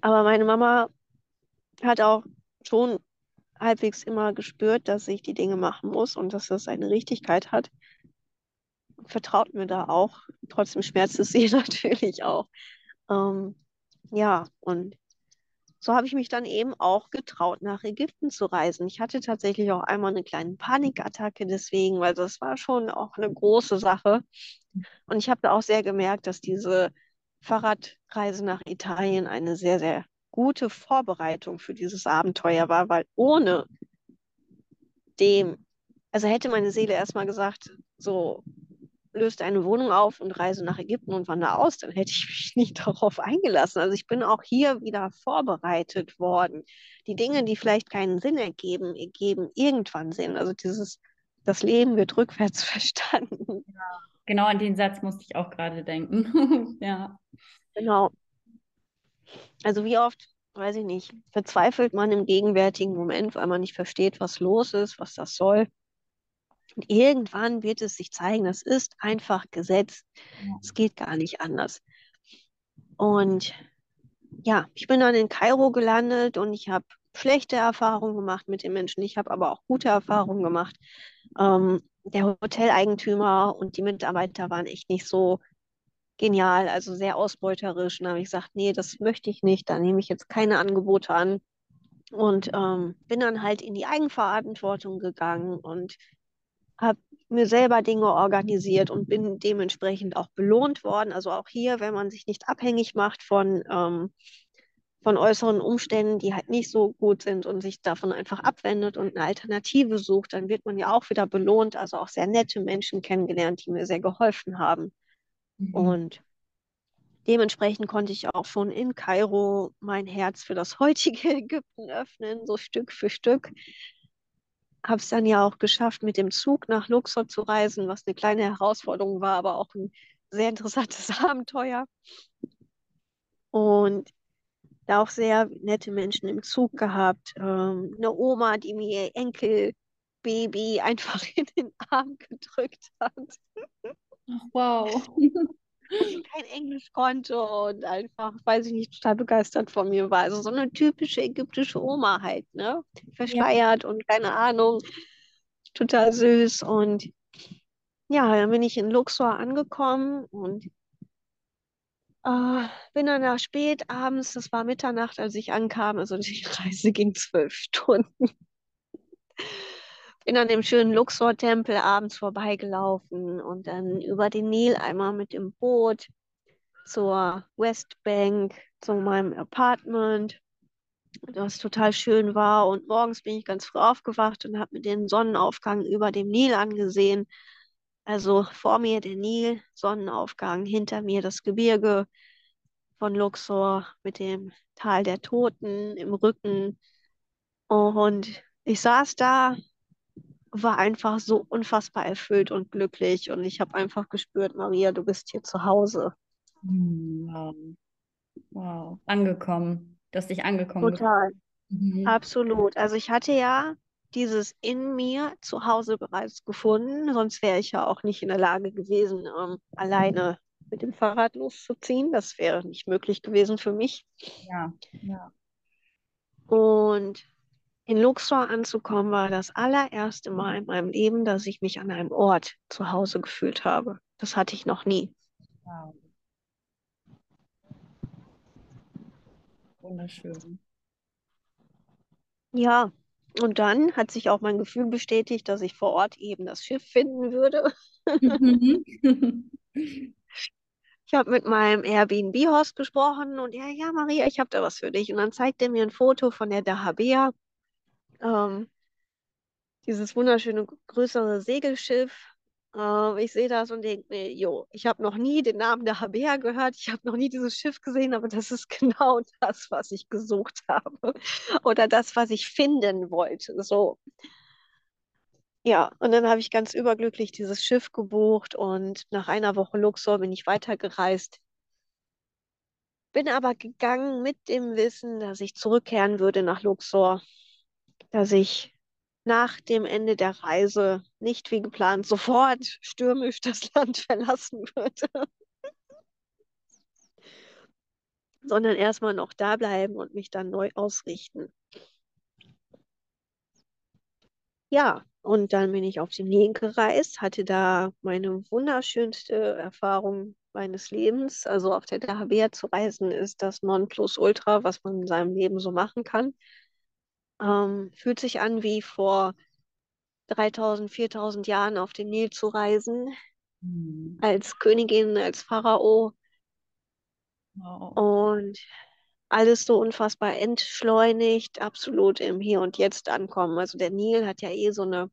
aber meine Mama hat auch schon halbwegs immer gespürt, dass ich die Dinge machen muss und dass das eine Richtigkeit hat. Vertraut mir da auch. Trotzdem schmerzt es sie natürlich auch. Ähm, ja, und so habe ich mich dann eben auch getraut, nach Ägypten zu reisen. Ich hatte tatsächlich auch einmal eine kleine Panikattacke deswegen, weil das war schon auch eine große Sache. Und ich habe da auch sehr gemerkt, dass diese Fahrradreise nach Italien eine sehr, sehr gute Vorbereitung für dieses Abenteuer war, weil ohne dem, also hätte meine Seele erstmal gesagt, so löst eine Wohnung auf und reise nach Ägypten und wandere aus, dann hätte ich mich nicht darauf eingelassen. Also ich bin auch hier wieder vorbereitet worden. Die Dinge, die vielleicht keinen Sinn ergeben, ergeben irgendwann Sinn. Also dieses, das Leben wird rückwärts verstanden. Genau an den Satz musste ich auch gerade denken. Ja. Genau. Also wie oft, weiß ich nicht, verzweifelt man im gegenwärtigen Moment, weil man nicht versteht, was los ist, was das soll. Und irgendwann wird es sich zeigen, das ist einfach Gesetz. Ja. Es geht gar nicht anders. Und ja, ich bin dann in Kairo gelandet und ich habe schlechte Erfahrungen gemacht mit den Menschen. Ich habe aber auch gute Erfahrungen gemacht. Ähm, der Hoteleigentümer und die Mitarbeiter waren echt nicht so genial, also sehr ausbeuterisch. Und da habe ich gesagt, nee, das möchte ich nicht. Da nehme ich jetzt keine Angebote an. Und ähm, bin dann halt in die Eigenverantwortung gegangen und habe mir selber Dinge organisiert und bin dementsprechend auch belohnt worden. Also auch hier, wenn man sich nicht abhängig macht von, ähm, von äußeren Umständen, die halt nicht so gut sind und sich davon einfach abwendet und eine Alternative sucht, dann wird man ja auch wieder belohnt. Also auch sehr nette Menschen kennengelernt, die mir sehr geholfen haben. Mhm. Und dementsprechend konnte ich auch schon in Kairo mein Herz für das heutige Ägypten öffnen, so Stück für Stück habe es dann ja auch geschafft, mit dem Zug nach Luxor zu reisen, was eine kleine Herausforderung war, aber auch ein sehr interessantes Abenteuer. und da auch sehr nette Menschen im Zug gehabt. Ähm, eine Oma, die mir ihr Enkelbaby einfach in den Arm gedrückt hat. Wow. Kein Englisch konnte und einfach, weiß ich nicht, total begeistert von mir war. Also so eine typische ägyptische Oma halt, ne? Verschleiert ja. und keine Ahnung. Total süß. Und ja, dann bin ich in Luxor angekommen und äh, bin dann da spät abends, das war Mitternacht, als ich ankam, also die Reise ging zwölf Stunden. Bin an dem schönen Luxor-Tempel abends vorbeigelaufen und dann über den Nil einmal mit dem Boot zur Westbank, zu meinem Apartment, das total schön war. Und morgens bin ich ganz früh aufgewacht und habe mir den Sonnenaufgang über dem Nil angesehen. Also vor mir der Nil, Sonnenaufgang, hinter mir das Gebirge von Luxor mit dem Tal der Toten im Rücken. Und ich saß da, war einfach so unfassbar erfüllt und glücklich. Und ich habe einfach gespürt, Maria, du bist hier zu Hause. Wow. Wow. Angekommen. Du hast dich angekommen. Total. Mhm. Absolut. Also ich hatte ja dieses in mir zu Hause bereits gefunden, sonst wäre ich ja auch nicht in der Lage gewesen, ähm, alleine mit dem Fahrrad loszuziehen. Das wäre nicht möglich gewesen für mich. Ja, ja. Und in Luxor anzukommen, war das allererste Mal in meinem Leben, dass ich mich an einem Ort zu Hause gefühlt habe. Das hatte ich noch nie. Wow. Wunderschön. Ja, und dann hat sich auch mein Gefühl bestätigt, dass ich vor Ort eben das Schiff finden würde. Mhm. ich habe mit meinem Airbnb-Host gesprochen und ja, ja, Maria, ich habe da was für dich. Und dann zeigt er mir ein Foto von der Dahabea ähm, dieses wunderschöne größere Segelschiff. Äh, ich sehe das und denke mir, jo, ich habe noch nie den Namen der Habea gehört, ich habe noch nie dieses Schiff gesehen, aber das ist genau das, was ich gesucht habe oder das, was ich finden wollte. So. Ja, und dann habe ich ganz überglücklich dieses Schiff gebucht und nach einer Woche Luxor bin ich weitergereist. Bin aber gegangen mit dem Wissen, dass ich zurückkehren würde nach Luxor dass ich nach dem Ende der Reise nicht wie geplant sofort stürmisch das Land verlassen würde, sondern erstmal noch da bleiben und mich dann neu ausrichten. Ja, und dann bin ich auf den Nil gereist, hatte da meine wunderschönste Erfahrung meines Lebens. Also auf der Dahabea zu reisen ist das Nonplusultra, was man in seinem Leben so machen kann. Ähm, fühlt sich an wie vor 3000, 4000 Jahren auf den Nil zu reisen, mhm. als Königin, als Pharao. Wow. Und alles so unfassbar entschleunigt, absolut im Hier und Jetzt ankommen. Also der Nil hat ja eh so eine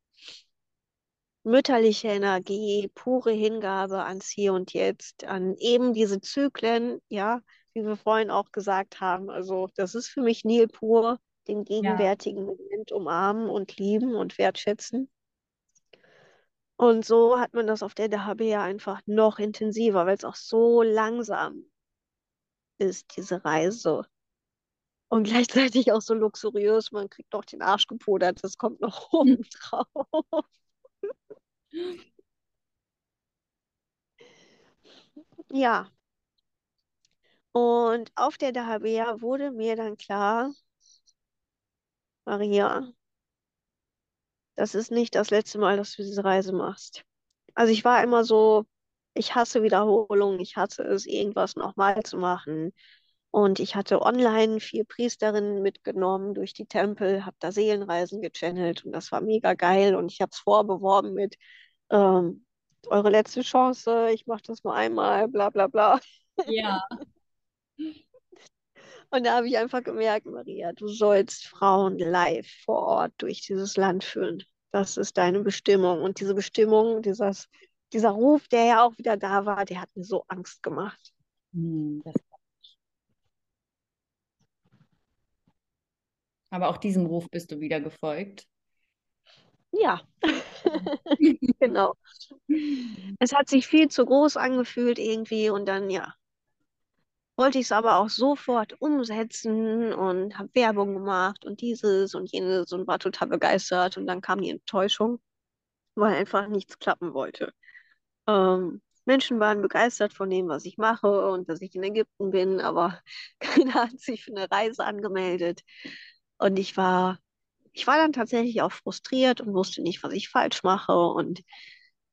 mütterliche Energie, pure Hingabe ans Hier und Jetzt, an eben diese Zyklen, ja, wie wir vorhin auch gesagt haben. Also das ist für mich Nil pur den gegenwärtigen ja. Moment umarmen und lieben und wertschätzen. Und so hat man das auf der DHB ja einfach noch intensiver, weil es auch so langsam ist, diese Reise. Und gleichzeitig auch so luxuriös, man kriegt noch den Arsch gepudert, das kommt noch oben drauf. ja. Und auf der Dahabea wurde mir dann klar, Maria, das ist nicht das letzte Mal, dass du diese Reise machst. Also ich war immer so, ich hasse Wiederholung, ich hasse es, irgendwas nochmal zu machen. Und ich hatte online vier Priesterinnen mitgenommen durch die Tempel, habe da Seelenreisen gechannelt und das war mega geil. Und ich habe es vorbeworben mit ähm, eure letzte Chance, ich mache das nur einmal, bla bla bla. Ja. Und da habe ich einfach gemerkt, Maria, du sollst Frauen live vor Ort durch dieses Land führen. Das ist deine Bestimmung. Und diese Bestimmung, dieses, dieser Ruf, der ja auch wieder da war, der hat mir so Angst gemacht. Hm, Aber auch diesem Ruf bist du wieder gefolgt. Ja, genau. Es hat sich viel zu groß angefühlt irgendwie und dann, ja, wollte ich es aber auch sofort umsetzen und habe Werbung gemacht und dieses und jenes und war total begeistert. Und dann kam die Enttäuschung, weil einfach nichts klappen wollte. Ähm, Menschen waren begeistert von dem, was ich mache und dass ich in Ägypten bin, aber keiner hat sich für eine Reise angemeldet. Und ich war, ich war dann tatsächlich auch frustriert und wusste nicht, was ich falsch mache. Und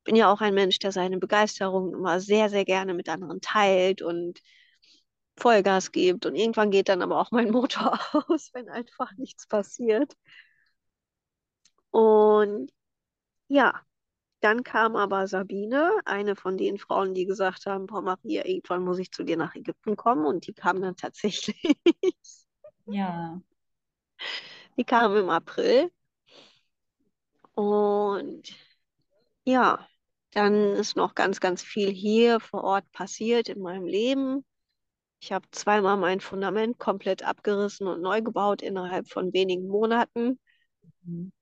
bin ja auch ein Mensch, der seine Begeisterung immer sehr, sehr gerne mit anderen teilt und Vollgas gibt. Und irgendwann geht dann aber auch mein Motor aus, wenn einfach nichts passiert. Und ja, dann kam aber Sabine, eine von den Frauen, die gesagt haben, Frau Maria, irgendwann muss ich zu dir nach Ägypten kommen. Und die kam dann tatsächlich. Ja. Die kam im April. Und ja, dann ist noch ganz, ganz viel hier vor Ort passiert in meinem Leben. Ich habe zweimal mein Fundament komplett abgerissen und neu gebaut innerhalb von wenigen Monaten. Mhm.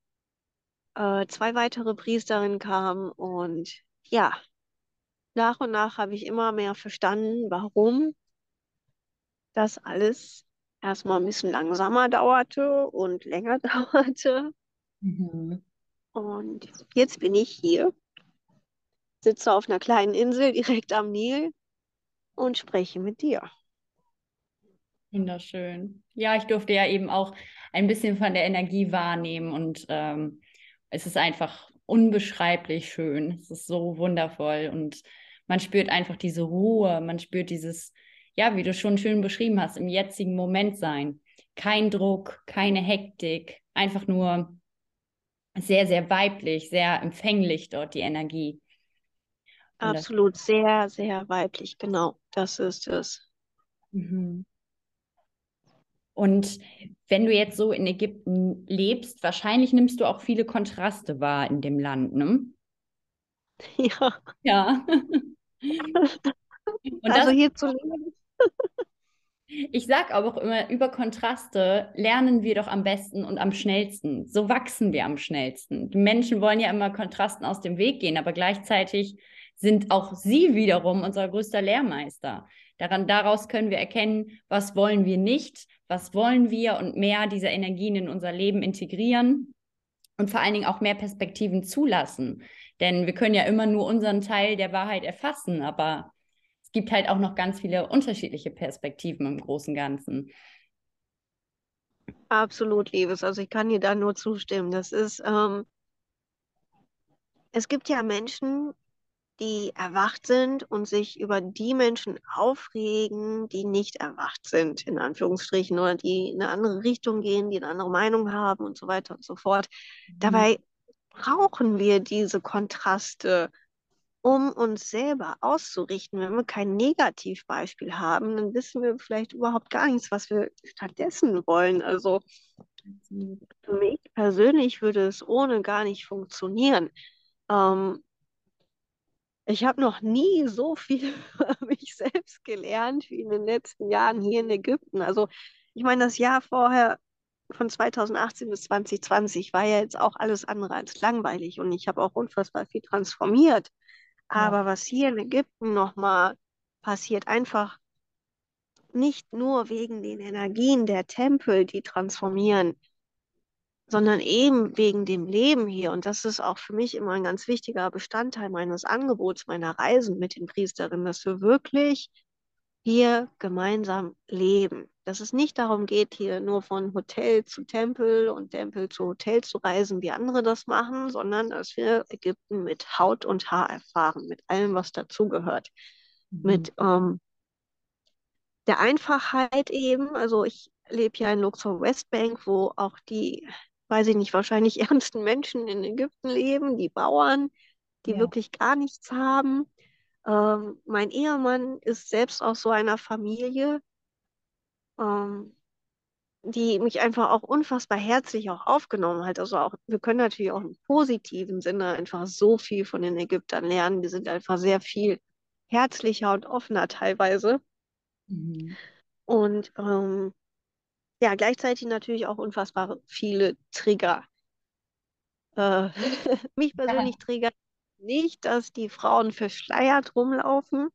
Äh, zwei weitere Priesterinnen kamen und ja, nach und nach habe ich immer mehr verstanden, warum das alles erstmal ein bisschen langsamer dauerte und länger dauerte. Mhm. Und jetzt bin ich hier, sitze auf einer kleinen Insel direkt am Nil und spreche mit dir. Wunderschön. Ja, ich durfte ja eben auch ein bisschen von der Energie wahrnehmen und ähm, es ist einfach unbeschreiblich schön. Es ist so wundervoll und man spürt einfach diese Ruhe, man spürt dieses, ja, wie du schon schön beschrieben hast, im jetzigen Moment sein. Kein Druck, keine Hektik, einfach nur sehr, sehr weiblich, sehr empfänglich dort die Energie. Und Absolut sehr, sehr weiblich, genau, das ist es. Mhm. Und wenn du jetzt so in Ägypten lebst, wahrscheinlich nimmst du auch viele Kontraste wahr in dem Land, ne? Ja, Ja. Und also hier zu leben. ich sage aber auch immer, über Kontraste lernen wir doch am besten und am schnellsten. So wachsen wir am schnellsten. Die Menschen wollen ja immer Kontrasten aus dem Weg gehen, aber gleichzeitig sind auch sie wiederum unser größter Lehrmeister. Daran, daraus können wir erkennen, was wollen wir nicht, was wollen wir und mehr dieser Energien in unser Leben integrieren und vor allen Dingen auch mehr Perspektiven zulassen. Denn wir können ja immer nur unseren Teil der Wahrheit erfassen, aber es gibt halt auch noch ganz viele unterschiedliche Perspektiven im großen Ganzen. Absolut, Liebes. Also ich kann dir da nur zustimmen. Das ist, ähm, es gibt ja Menschen, die erwacht sind und sich über die Menschen aufregen, die nicht erwacht sind, in Anführungsstrichen, oder die in eine andere Richtung gehen, die eine andere Meinung haben und so weiter und so fort. Dabei brauchen wir diese Kontraste, um uns selber auszurichten. Wenn wir kein Negativbeispiel haben, dann wissen wir vielleicht überhaupt gar nichts, was wir stattdessen wollen. Also für mich persönlich würde es ohne gar nicht funktionieren. Ähm, ich habe noch nie so viel über mich selbst gelernt wie in den letzten Jahren hier in Ägypten. Also ich meine, das Jahr vorher von 2018 bis 2020 war ja jetzt auch alles andere als langweilig und ich habe auch unfassbar viel transformiert. Aber was hier in Ägypten nochmal passiert, einfach nicht nur wegen den Energien der Tempel, die transformieren, sondern eben wegen dem Leben hier. Und das ist auch für mich immer ein ganz wichtiger Bestandteil meines Angebots, meiner Reisen mit den Priesterinnen, dass wir wirklich hier gemeinsam leben. Dass es nicht darum geht, hier nur von Hotel zu Tempel und Tempel zu Hotel zu reisen, wie andere das machen, sondern dass wir Ägypten mit Haut und Haar erfahren, mit allem, was dazugehört. Mhm. Mit ähm, der Einfachheit eben. Also ich lebe ja in Luxor Westbank, wo auch die, weiß ich nicht, wahrscheinlich ärmsten Menschen in Ägypten leben, die Bauern, die Ja. wirklich gar nichts haben. Ähm, mein Ehemann ist selbst aus so einer Familie, ähm, die mich einfach auch unfassbar herzlich auch aufgenommen hat. Also auch, wir können natürlich auch im positiven Sinne einfach so viel von den Ägyptern lernen. Die sind einfach sehr viel herzlicher und offener teilweise. Mhm. Und ähm, ja, gleichzeitig natürlich auch unfassbar viele Trigger. Äh, mich persönlich triggert nicht, dass die Frauen verschleiert rumlaufen.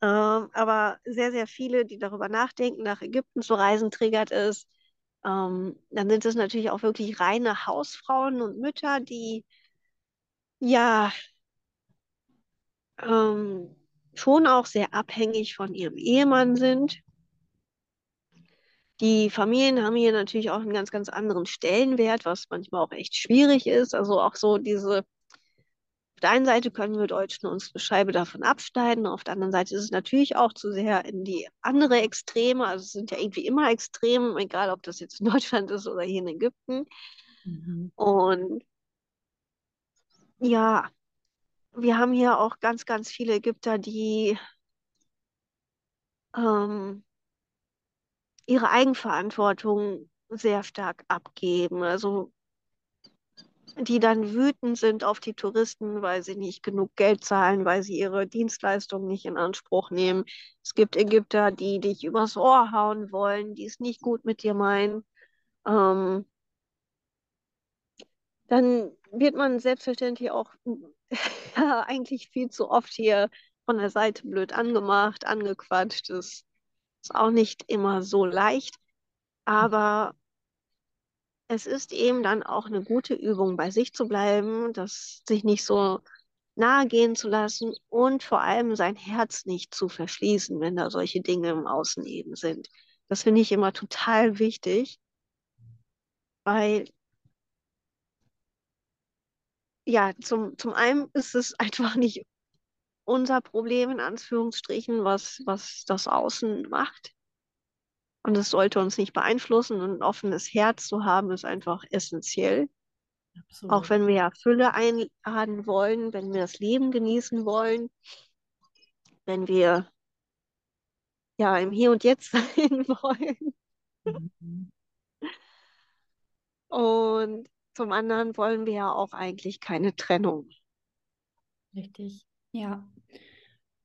Ähm, aber sehr, sehr viele, die darüber nachdenken, nach Ägypten zu reisen, triggert es. Ähm, dann sind es natürlich auch wirklich reine Hausfrauen und Mütter, die ja ähm, schon auch sehr abhängig von ihrem Ehemann sind. Die Familien haben hier natürlich auch einen ganz, ganz anderen Stellenwert, was manchmal auch echt schwierig ist. Also auch so diese, auf der einen Seite können wir Deutschen uns eine Scheibe davon abschneiden, auf der anderen Seite ist es natürlich auch zu sehr in die andere Extreme. Also es sind ja irgendwie immer Extreme, egal ob das jetzt in Deutschland ist oder hier in Ägypten. Mhm. Und ja, wir haben hier auch ganz, ganz viele Ägypter, die ähm, ihre Eigenverantwortung sehr stark abgeben. Also die dann wütend sind auf die Touristen, weil sie nicht genug Geld zahlen, weil sie ihre Dienstleistungen nicht in Anspruch nehmen. Es gibt Ägypter, die dich übers Ohr hauen wollen, die es nicht gut mit dir meinen. Ähm, dann wird man selbstverständlich auch eigentlich viel zu oft hier von der Seite blöd angemacht, angequatscht. Das ist auch nicht immer so leicht, aber es ist eben dann auch eine gute Übung, bei sich zu bleiben, das sich nicht so nahe gehen zu lassen und vor allem sein Herz nicht zu verschließen, wenn da solche Dinge im Außen eben sind. Das finde ich immer total wichtig, weil ja, zum, zum einen ist es einfach nicht unser Problem, in Anführungsstrichen, was, was das Außen macht. Und es sollte uns nicht beeinflussen. Und ein offenes Herz zu haben, ist einfach essentiell. Absolut. Auch wenn wir ja Fülle einladen wollen, wenn wir das Leben genießen wollen, wenn wir ja im Hier und Jetzt sein wollen. Mhm. Und zum anderen wollen wir ja auch eigentlich keine Trennung. Richtig, ja.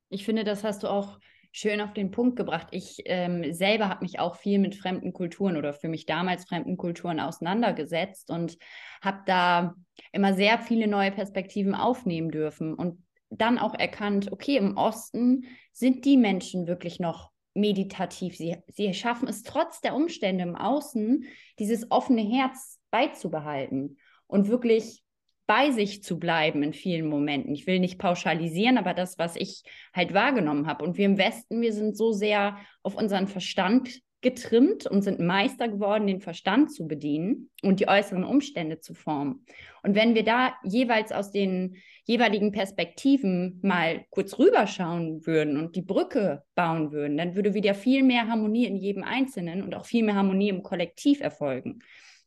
Ich finde, das hast du auch schön auf den Punkt gebracht. Ich ähm, selber habe mich auch viel mit fremden Kulturen oder für mich damals fremden Kulturen auseinandergesetzt und habe da immer sehr viele neue Perspektiven aufnehmen dürfen und dann auch erkannt, okay, im Osten sind die Menschen wirklich noch meditativ. Sie, sie schaffen es trotz der Umstände im Außen, dieses offene Herz beizubehalten und wirklich bei sich zu bleiben in vielen Momenten. Ich will nicht pauschalisieren, aber das, was ich halt wahrgenommen habe. Und wir im Westen, wir sind so sehr auf unseren Verstand getrimmt und sind Meister geworden, den Verstand zu bedienen und die äußeren Umstände zu formen. Und wenn wir da jeweils aus den jeweiligen Perspektiven mal kurz rüberschauen würden und die Brücke bauen würden, dann würde wieder viel mehr Harmonie in jedem Einzelnen und auch viel mehr Harmonie im Kollektiv erfolgen.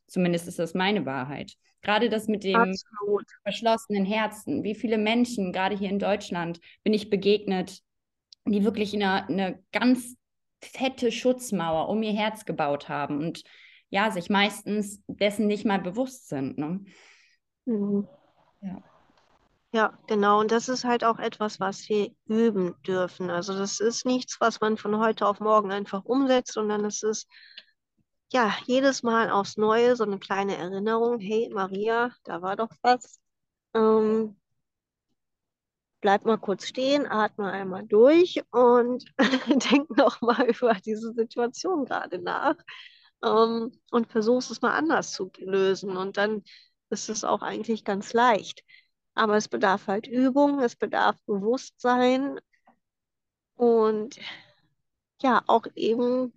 Zumindest ist das meine Wahrheit. Gerade das mit dem Absolut. verschlossenen Herzen. Wie viele Menschen, gerade hier in Deutschland, bin ich begegnet, die wirklich eine, eine ganz fette Schutzmauer um ihr Herz gebaut haben und ja, sich meistens dessen nicht mal bewusst sind. Ne? Mhm. Ja. Ja, genau. Und das ist halt auch etwas, was wir üben dürfen. Also das ist nichts, was man von heute auf morgen einfach umsetzt, sondern es ist ja, jedes Mal aufs Neue so eine kleine Erinnerung. Hey, Maria, da war doch was. Ähm, bleib mal kurz stehen, atme einmal durch und denk noch mal über diese Situation gerade nach ähm, und versuch es mal anders zu lösen. Und dann ist es auch eigentlich ganz leicht. Aber es bedarf halt Übung, es bedarf Bewusstsein und ja, auch eben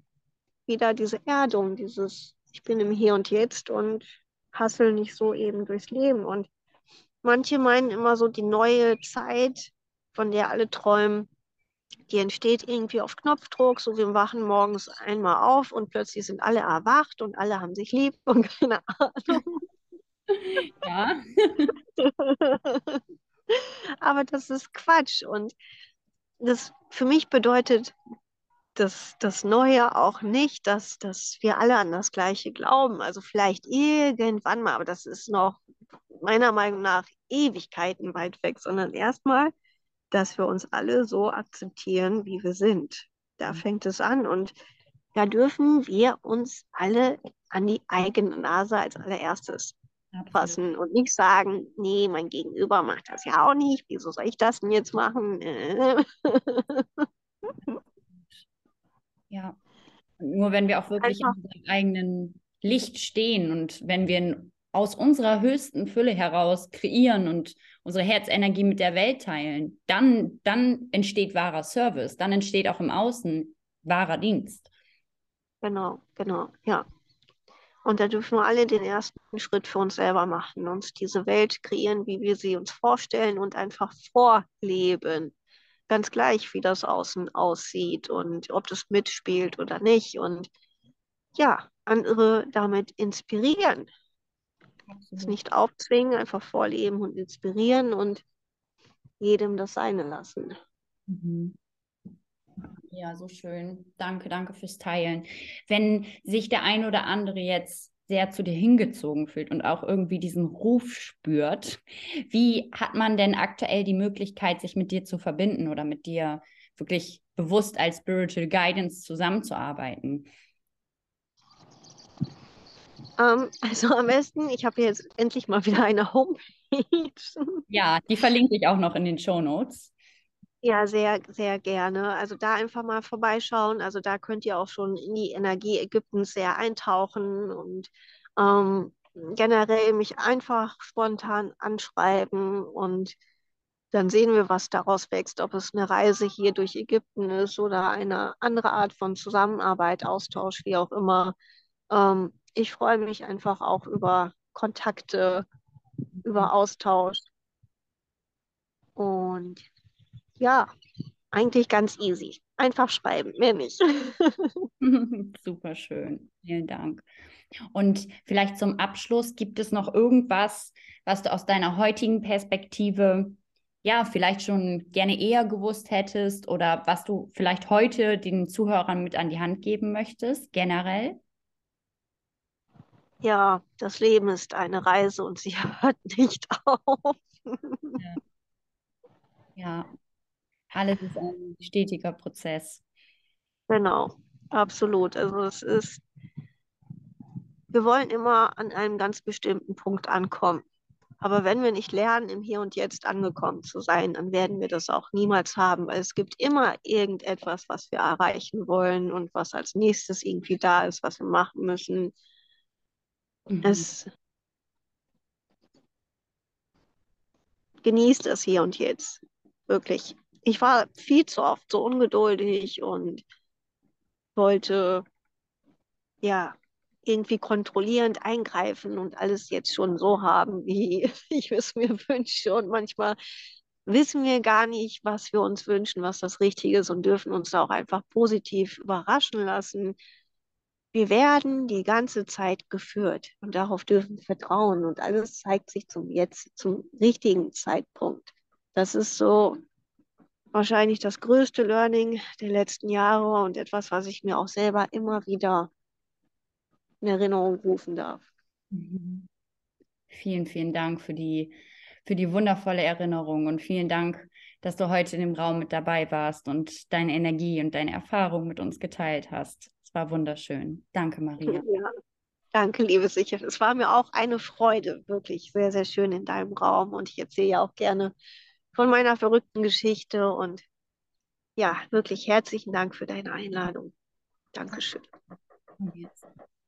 wieder diese Erdung, dieses, ich bin im Hier und Jetzt und hassel nicht so eben durchs Leben. Und manche meinen immer so, die neue Zeit, von der alle träumen, die entsteht irgendwie auf Knopfdruck, so wir wachen morgens einmal auf und plötzlich sind alle erwacht und alle haben sich lieb und keine Ahnung. Ja. Aber das ist Quatsch und das für mich bedeutet das, das Neue auch nicht, dass, dass wir alle an das Gleiche glauben. Also vielleicht irgendwann mal, aber das ist noch meiner Meinung nach Ewigkeiten weit weg, sondern erstmal, dass wir uns alle so akzeptieren, wie wir sind. Da mhm. fängt es an und da dürfen wir uns alle an die eigene Nase als allererstes fassen und nicht sagen, nee, mein Gegenüber macht das ja auch nicht, wieso soll ich das denn jetzt machen? Nur wenn wir auch wirklich Einfach. in unserem eigenen Licht stehen und wenn wir aus unserer höchsten Fülle heraus kreieren und unsere Herzenergie mit der Welt teilen, dann, dann entsteht wahrer Service, dann entsteht auch im Außen wahrer Dienst. Genau, genau, ja. Und da dürfen wir alle den ersten Schritt für uns selber machen, uns diese Welt kreieren, wie wir sie uns vorstellen und einfach vorleben. Ganz gleich, wie das außen aussieht und ob das mitspielt oder nicht. Und ja, andere damit inspirieren. Es nicht aufzwingen, einfach vorleben und inspirieren und jedem das Seine lassen. Mhm. Ja, so schön. Danke, danke fürs Teilen. Wenn sich der ein oder andere jetzt sehr zu dir hingezogen fühlt und auch irgendwie diesen Ruf spürt, wie hat man denn aktuell die Möglichkeit, sich mit dir zu verbinden oder mit dir wirklich bewusst als Spiritual Guidance zusammenzuarbeiten? Um, ähm, also am besten, ich habe jetzt endlich mal wieder eine Homepage. Ja, die verlinke ich auch noch in den Show Notes. Ja, sehr, sehr gerne. Also da einfach mal vorbeischauen. Also da könnt ihr auch schon in die Energie Ägyptens sehr eintauchen und ähm, generell mich einfach spontan anschreiben und dann sehen wir, was daraus wächst, ob es eine Reise hier durch Ägypten ist oder eine andere Art von Zusammenarbeit, Austausch, wie auch immer. Ähm, ich freue mich einfach auch über Kontakte, über Austausch. Und ja, eigentlich ganz easy. Einfach schreiben, mehr nicht. Super schön. Vielen Dank. Und vielleicht zum Abschluss, gibt es noch irgendwas, was du aus deiner heutigen Perspektive ja, vielleicht schon gerne eher gewusst hättest oder was du vielleicht heute den Zuhörern mit an die Hand geben möchtest, generell? Ja, das Leben ist eine Reise und sie hört nicht auf. ja. ja, alles ist ein stetiger Prozess. Genau, absolut. Also es ist, wir wollen immer an einem ganz bestimmten Punkt ankommen. Aber wenn wir nicht lernen, im Hier und Jetzt angekommen zu sein, dann werden wir das auch niemals haben, weil es gibt immer irgendetwas, was wir erreichen wollen und was als nächstes irgendwie da ist, was wir machen müssen. Mhm. Es genießt es hier und jetzt, wirklich ich war viel zu oft so ungeduldig und wollte ja irgendwie kontrollierend eingreifen und alles jetzt schon so haben, wie ich es mir wünsche. Und manchmal wissen wir gar nicht, was wir uns wünschen, was das Richtige ist und dürfen uns da auch einfach positiv überraschen lassen. Wir werden die ganze Zeit geführt und darauf dürfen wir vertrauen und alles zeigt sich zum jetzt, zum richtigen Zeitpunkt. Das ist so wahrscheinlich das größte Learning der letzten Jahre und etwas, was ich mir auch selber immer wieder in Erinnerung rufen darf. Mhm. Vielen, vielen Dank für die, für die wundervolle Erinnerung und vielen Dank, dass du heute in dem Raum mit dabei warst und deine Energie und deine Erfahrung mit uns geteilt hast. Es war wunderschön. Danke, Maria. Ja, danke, liebe Sicher. Es war mir auch eine Freude, wirklich sehr, sehr schön in deinem Raum und ich erzähle ja auch gerne von meiner verrückten Geschichte. Und ja, wirklich herzlichen Dank für deine Einladung. Dankeschön.